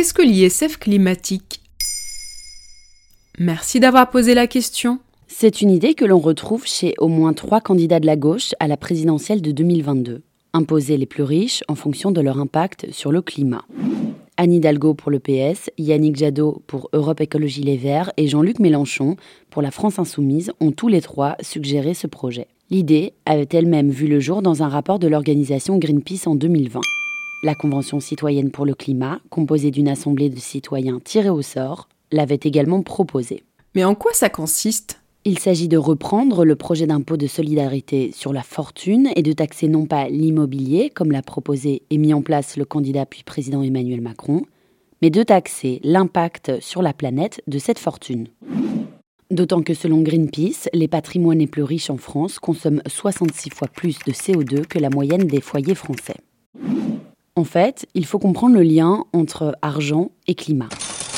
Qu'est-ce que l'ISF climatique Merci d'avoir posé la question. C'est une idée que l'on retrouve chez au moins trois candidats de la gauche à la présidentielle de 2022. Imposer les plus riches en fonction de leur impact sur le climat. Anne Hidalgo pour le PS, Yannick Jadot pour Europe Écologie Les Verts et Jean-Luc Mélenchon pour la France Insoumise ont tous les trois suggéré ce projet. L'idée avait elle-même vu le jour dans un rapport de l'organisation Greenpeace en 2020. La Convention citoyenne pour le climat, composée d'une assemblée de citoyens tirés au sort, l'avait également proposé. Mais en quoi ça consiste? Il s'agit de reprendre le projet d'impôt de solidarité sur la fortune et de taxer non pas l'immobilier, comme l'a proposé et mis en place le candidat puis président Emmanuel Macron, mais de taxer l'impact sur la planète de cette fortune. D'autant que selon Greenpeace, les patrimoines les plus riches en France consomment 66 fois plus de CO2 que la moyenne des foyers français. En fait, il faut comprendre le lien entre argent et climat.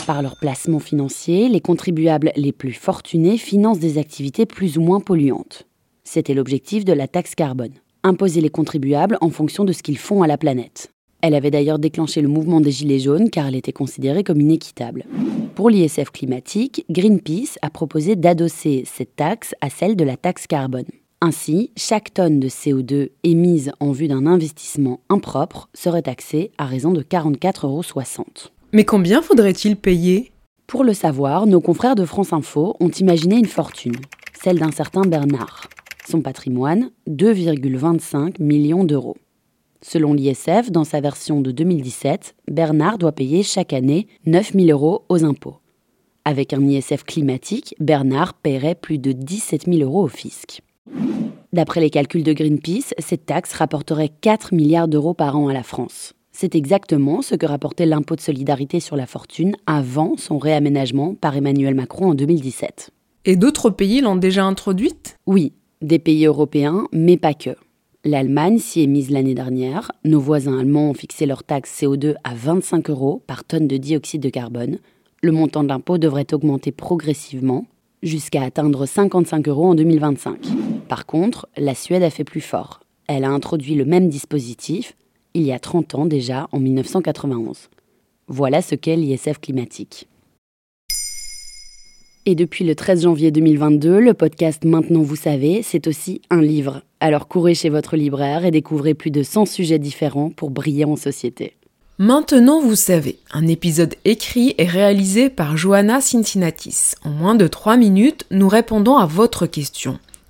Par leur placement financier, les contribuables les plus fortunés financent des activités plus ou moins polluantes. C'était l'objectif de la taxe carbone. Imposer les contribuables en fonction de ce qu'ils font à la planète. Elle avait d'ailleurs déclenché le mouvement des Gilets jaunes car elle était considérée comme inéquitable. Pour l'ISF climatique, Greenpeace a proposé d'adosser cette taxe à celle de la taxe carbone. Ainsi, chaque tonne de CO2 émise en vue d'un investissement impropre serait taxée à raison de 44,60 euros. Mais combien faudrait-il payer? Pour le savoir, nos confrères de France Info ont imaginé une fortune, celle d'un certain Bernard. Son patrimoine, 2,25 millions d'euros. Selon l'ISF, dans sa version de 2017, Bernard doit payer chaque année 9 000 euros aux impôts. Avec un ISF climatique, Bernard paierait plus de 17 000 euros au fisc. D'après les calculs de Greenpeace, cette taxe rapporterait 4 milliards d'euros par an à la France. C'est exactement ce que rapportait l'impôt de solidarité sur la fortune avant son réaménagement par Emmanuel Macron en 2017. Et d'autres pays l'ont déjà introduite? Oui, des pays européens, mais pas que. L'Allemagne s'y est mise l'année dernière. Nos voisins allemands ont fixé leur taxe CO2 à 25 euros par tonne de dioxyde de carbone. Le montant de l'impôt devrait augmenter progressivement jusqu'à atteindre 55 euros en 2025. Par contre, la Suède a fait plus fort. Elle a introduit le même dispositif, il y a 30 ans déjà, en 1991. Voilà ce qu'est l'ISF climatique. Et depuis le 13 janvier 2022, le podcast Maintenant vous savez, c'est aussi un livre. Alors courez chez votre libraire et découvrez plus de 100 sujets différents pour briller en société. Maintenant vous savez, un épisode écrit et réalisé par Johanna Cincinnatis. En moins de 3 minutes, nous répondons à votre question.